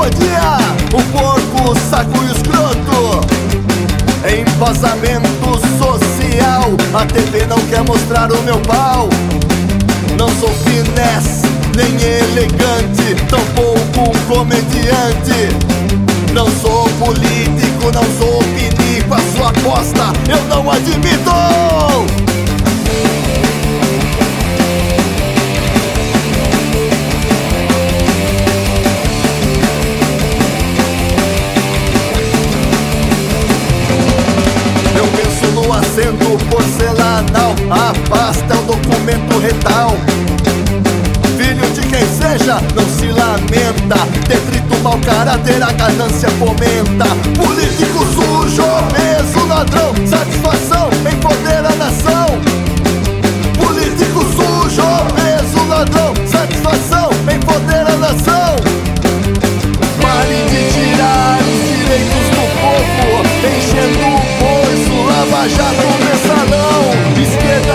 Homofobia, o porco, o saco e escroto. Embasamento social, a TV não quer mostrar o meu pau. Não sou finesse, nem elegante, tampouco comediante. Não sou político, não sou pinico, a sua aposta eu não admito acento porcelanal é o documento retal. Filho de quem seja, não se lamenta. Detrito, mau caráter, a ganância fomenta. Político sujo, obeso, ladrão Satisfação,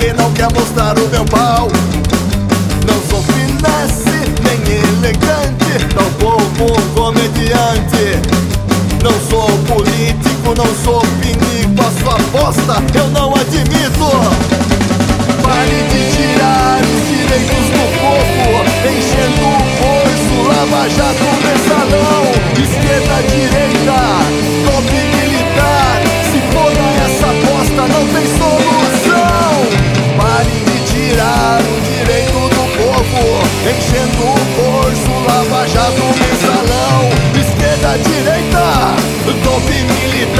Quem não quer mostrar o meu pau. Não sou finesse, nem elegante, tampouco um comediante. Não sou político, não sou pinico, a sua aposta eu não admito. Pare de tirar os direitos do povo, enchendo o bolso, lava jato, mensalão, esquerda de Enchendo o bolso, lava jato, mensalão Esquerda, direita, golpe militar.